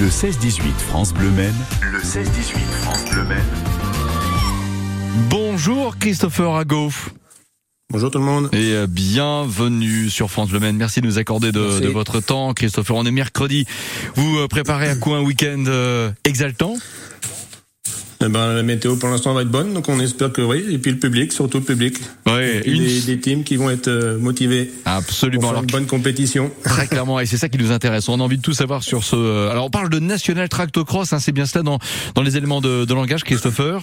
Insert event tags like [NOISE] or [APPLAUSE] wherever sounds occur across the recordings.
Le 16-18 France Bleu Maine. Le 16-18 France Bleu Maine. Bonjour Christopher Agoff. Bonjour tout le monde. Et euh, bienvenue sur France Le Maine. Merci de nous accorder de, de votre temps. Christopher, on est mercredi. Vous euh, préparez à quoi un week-end euh, exaltant? Eh ben, la météo pour l'instant va être bonne, donc on espère que oui. Et puis le public, surtout le public. Ouais, Et une- des, des teams qui vont être euh, motivés pour Absolument. faire Alors, une bonne compétition. [LAUGHS] très clairement, et c'est ça qui nous intéresse. On a envie de tout savoir sur ce. euh, Alors, on parle de National Tractocross. Hein, c'est bien cela dans, dans les éléments de, de langage, Christopher?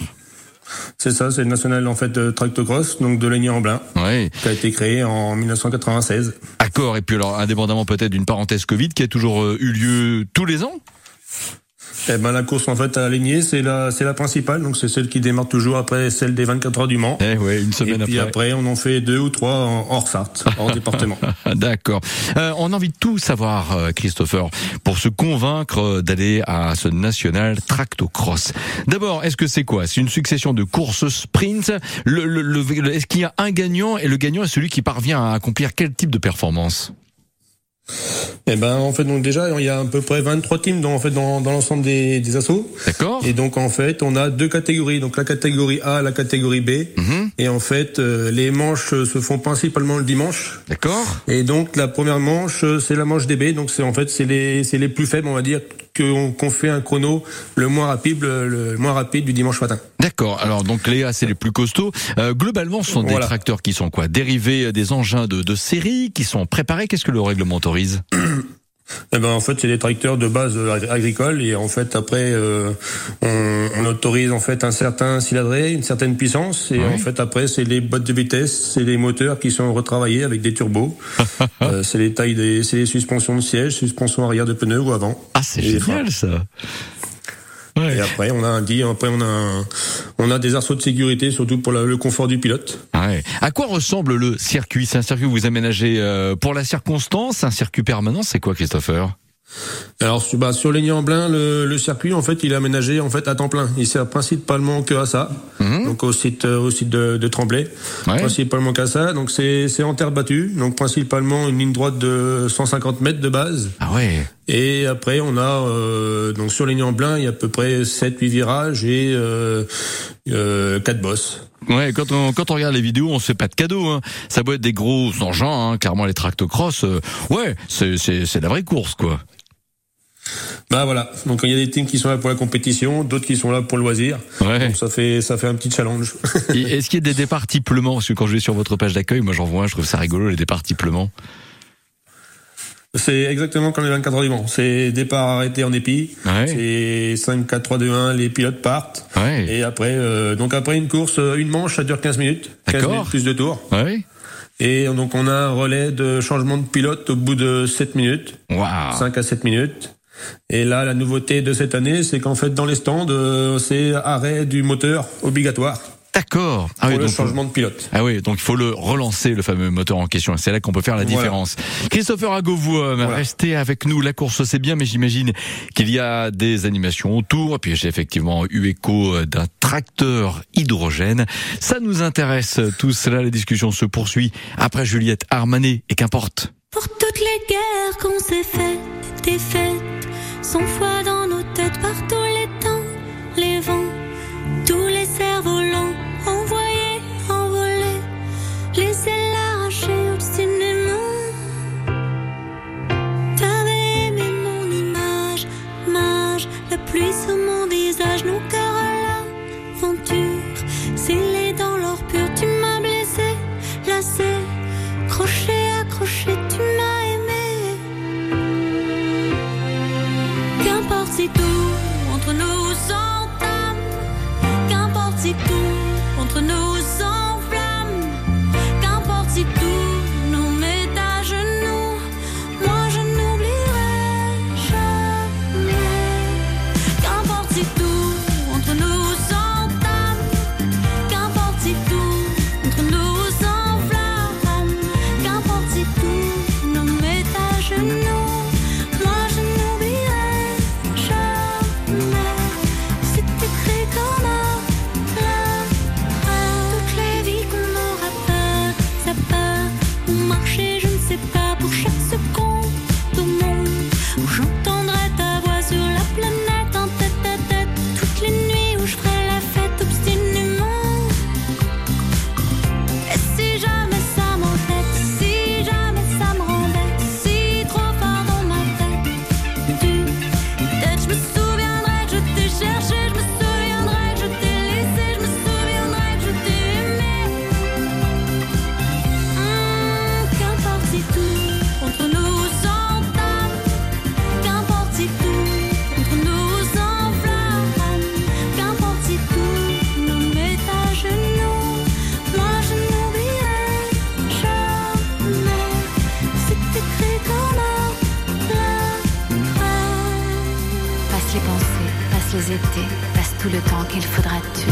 C'est ça, c'est le national en fait de tractocross, donc de Laigny-en-Blin, Ouais. qui a été créé en 1996. Accord. Et puis alors, indépendamment peut-être d'une parenthèse Covid qui a toujours euh, eu lieu tous les ans? Eh ben, la course en fait à Laigny, c'est la, c'est la principale, donc c'est celle qui démarre toujours après celle des 24 heures du Mans. Eh ouais, une Et semaine puis après. après, on en fait deux ou trois en hors Sarthe, hors [LAUGHS] département. D'accord. Euh, on a envie de tout savoir, euh, Christopher, pour se convaincre euh, d'aller à ce national tractocross. D'abord, est-ce que c'est quoi? C'est une succession de courses sprint. Le- le- le- est-ce qu'il y a un gagnant? Et le gagnant est celui qui parvient à accomplir quel type de performance? Eh ben, en fait, donc déjà, il y a à peu près 23 teams dans, en fait, dans, dans l'ensemble des, des assos. D'accord Et donc en fait, on a deux catégories, donc la catégorie A, la catégorie B. Mhm. Et en fait, euh, les manches se font principalement le dimanche. D'accord Et donc la première manche, euh, c'est la manche DB. Donc c'est en fait c'est les c'est les plus faibles, on va dire, qu'on qu'on fait un chrono le moins rapide le, le moins rapide du dimanche matin. D'accord. Alors donc les A, c'est les plus costauds. Euh, globalement, ce sont des tracteurs qui sont quoi? Dérivés des engins de, de série, qui sont préparés. Qu'est-ce que le règlement autorise? [CLEARS THROAT] Eh ben en fait c'est des tracteurs de base euh, agricole et en fait après euh, on, on autorise en fait un certain cylindré, une certaine puissance et en fait après c'est les bottes de vitesse, c'est les moteurs qui sont retravaillés avec des turbos. [LAUGHS] Euh, c'est les tailles des c'est les suspensions de siège, suspension arrière de pneus ou avant. Ah, c'est génial ça. Ouais. Et après, on a un dit, après on a un- on a des arceaux de sécurité, surtout pour la- le confort du pilote. Ah Ouais. À quoi ressemble le circuit? C'est un circuit que vous aménagez euh, pour la circonstance, un circuit permanent, c'est quoi Christopher? Alors sur, bah, sur Laigny-en-Blin, le, le circuit en fait, il est aménagé en fait à temps plein. Il sert principalement que à ça. Donc au site euh, au site de, de Tremblay, Ouais. principalement qu'à ça. Donc c'est c'est en terre battue, donc principalement une ligne droite de 150 mètres de base. Ah ouais. Et après, on a euh, donc sur Laigny-en-Blin, il y a à peu près 7-8 virages et euh, euh, 4 bosses. Ouais, quand on, quand on regarde les vidéos, on se fait pas de cadeaux. Hein. Ça peut être des gros engins, hein, clairement les tractocross. euh, ouais, c'est c'est c'est la vraie course quoi. Bah voilà. Donc il y a des teams qui sont là pour la compétition, d'autres qui sont là pour le loisir. Ouais. Donc ça fait ça fait un petit challenge. [LAUGHS] Est-ce qu'il y a des départs tiplement Parce que quand je vais sur votre page d'accueil, moi j'en vois un, je trouve ça rigolo les départs tiplement. c'est exactement comme les 24 heures du Mans. C'est départ arrêté en épi. Ouais. C'est 5 4 3 2 1, les pilotes partent. Ouais. Et après euh, donc après une course, euh, une manche, ça dure 15 minutes. 15 D'accord. minutes plus de tours. Ouais. Et donc on a un relais de changement de pilote au bout de 7 minutes. Waouh. 5 à 7 minutes. Et là, la nouveauté de cette année, c'est qu'en fait, dans les stands, euh, c'est arrêt du moteur obligatoire D'accord. Ah pour oui, le donc changement de pilote. Ah oui, donc il faut le relancer, le fameux moteur en question. C'est là qu'on peut faire la Voilà. différence. Christopher Ago, vous euh, Voilà. restez avec nous. La course, c'est bien, mais j'imagine qu'il y a des animations autour. Et puis j'ai effectivement eu écho euh, d'un tracteur hydrogène. Ça nous intéresse tout cela. La discussion se poursuit après Juliette Armanet et qu'importe. Pour toutes les guerres qu'on s'est faites, des fêtes, sans foi dans nos têtes par tous les temps, les vents, tous les cerfs-volants, envoyés, si tout entre nous s'entame, qu'importe si tout entre nous s'enflamme, qu'importe si tout nous met le temps qu'il faudra tuer.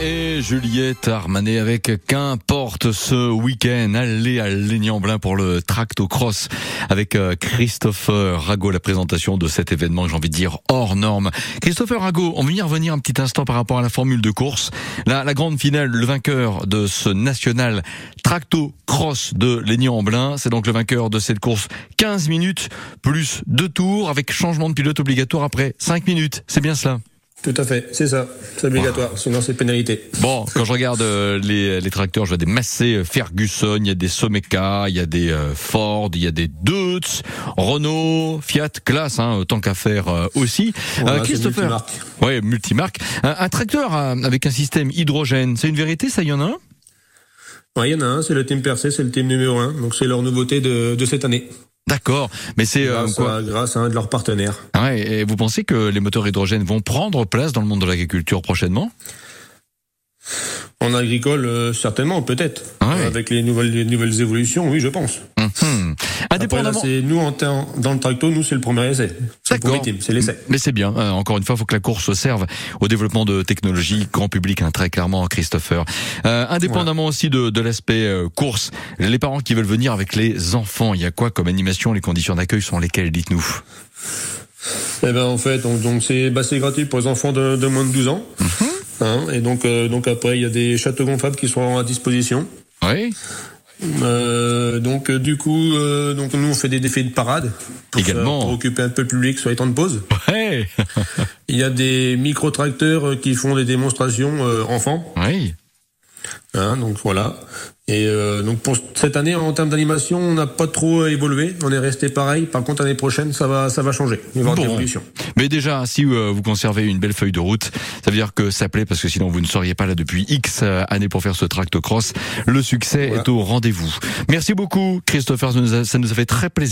Et Juliette Armanet avec qu'importe ce week-end. Allez à Léniamblin pour le tractocross avec euh, Christopher Rago, la présentation de cet événement, j'ai envie de dire, hors norme. Christopher Rago, on va y revenir un petit instant par rapport à la formule de course. La, la grande finale, le vainqueur de ce national tractocross de Léniamblin, c'est donc le vainqueur de cette course 15 minutes plus deux tours avec changement de pilote obligatoire après 5 minutes. C'est bien cela Tout à fait, c'est ça. C'est obligatoire, sinon c'est pénalité. Bon, quand je regarde euh, les, les tracteurs, je vois des Massey euh, Ferguson, il y a des Someca, il y a des euh, Ford, il y a des Deutz, Renault, Fiat, classe, hein, tant qu'à faire euh, aussi. Voilà, c'est Christopher, multimarque. ouais, multimarque. Un, un tracteur euh, avec un système hydrogène, c'est une vérité, ça y en a un? Ouais, il y en a un, c'est le team Percé, c'est le team numéro un. Donc c'est leur nouveauté de, de cette année. D'accord, mais c'est euh, Grâce, quoi à, grâce à un de leurs partenaires. Ah ouais, Et vous pensez que les moteurs hydrogènes vont prendre place dans le monde de l'agriculture prochainement? En agricole, euh, certainement, peut-être. Ah ouais. Avec les nouvelles, les nouvelles évolutions, oui, je pense. Mhm. Après, là, Indépendamment. c'est nous, en dans le tracto, nous, c'est le premier essai. C'est le l'essai. Mais c'est bien. Euh, encore une fois, il faut que la course serve au développement de technologies grand public, hein, très clairement, Christopher. Euh, indépendamment aussi de, de l'aspect euh, course, les parents qui veulent venir avec les enfants, il y a quoi comme animation? Les conditions d'accueil sont lesquelles Dites-nous? Eh ben, en fait, donc, donc c'est, bah, gratuit pour les enfants de, de moins de 12 ans. Mhm. Hein, et donc, euh, donc après, il y a des châteaux gonflables qui sont à disposition. Oui. Euh, donc euh, du coup, euh, donc nous on fait des défis de parade pour, Également. faire- pour occuper un peu le public sur les temps de pause. Ouais. [LAUGHS] Il y a des micro tracteurs euh, qui font des démonstrations euh, enfants. oui. Hein, donc voilà. Et euh, donc pour cette année en termes d'animation, on n'a pas trop évolué. On est resté pareil. Par contre l'année prochaine, ça va ça va changer. Il va y avoir Bon. de l'évolution. Mais déjà, si euh, vous conservez une belle feuille de route, ça veut dire que ça plaît parce que sinon vous ne seriez pas là depuis X euh, années pour faire ce tractocross. Le succès Voilà. est au rendez-vous. Merci beaucoup, Christopher. Ça nous a, ça nous a fait très plaisir.